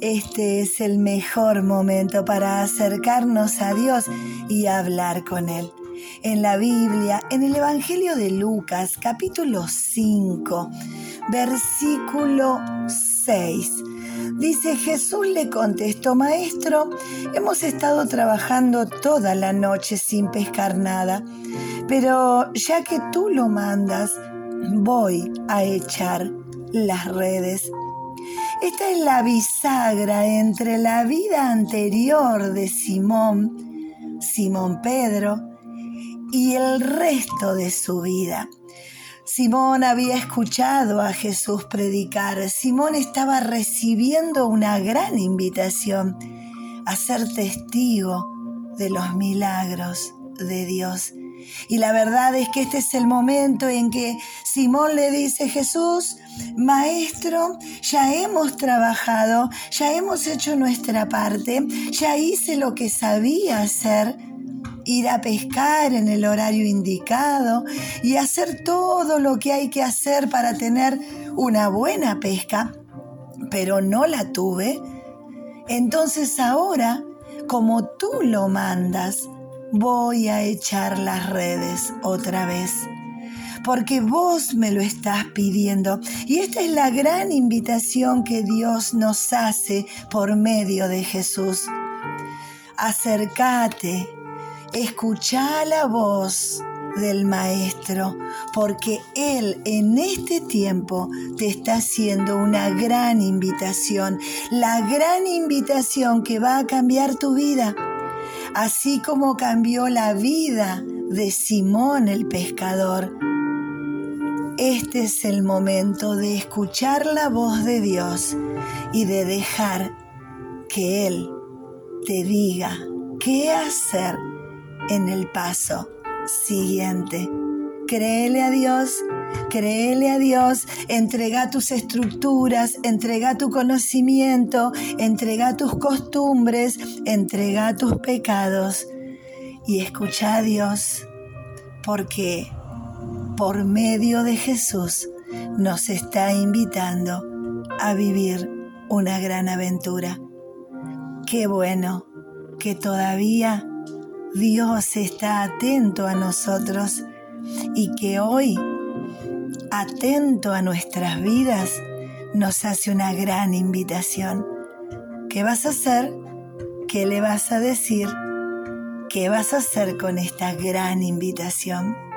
este es el mejor momento para acercarnos a Dios y hablar con Él. En la Biblia, en el Evangelio de Lucas, capítulo 5, versículo 6. Dice Jesús le contestó, Maestro, hemos estado trabajando toda la noche sin pescar nada, pero ya que tú lo mandas, voy a echar las redes. Esta es la bisagra entre la vida anterior de Simón, Simón Pedro, y el resto de su vida. Simón había escuchado a Jesús predicar. Simón estaba recibiendo una gran invitación a ser testigo de los milagros de Dios. Y la verdad es que este es el momento en que Simón le dice, Jesús, Maestro, ya hemos trabajado, ya hemos hecho nuestra parte, ya hice lo que sabía hacer, ir a pescar en el horario indicado y hacer todo lo que hay que hacer para tener una buena pesca, pero no la tuve. Entonces ahora, como tú lo mandas, voy a echar las redes otra vez. Porque vos me lo estás pidiendo. Y esta es la gran invitación que Dios nos hace por medio de Jesús. Acércate, escucha la voz del Maestro, porque Él en este tiempo te está haciendo una gran invitación, la gran invitación que va a cambiar tu vida así como cambió la vida de Simón el pescador. Este es el momento de escuchar la voz de Dios y de dejar que Él te diga qué hacer en el paso siguiente. Créele a Dios Créele a Dios, entrega tus estructuras, entrega tu conocimiento, entrega tus costumbres, entrega tus pecados y escucha a Dios, porque por medio de Jesús nos está invitando a vivir una gran aventura. Qué bueno que todavía Dios está atento a nosotros y que hoy atento a nuestras vidas, nos hace una gran invitación. ¿Qué vas a hacer? ¿Qué le vas a decir? ¿Qué vas a hacer con esta gran invitación?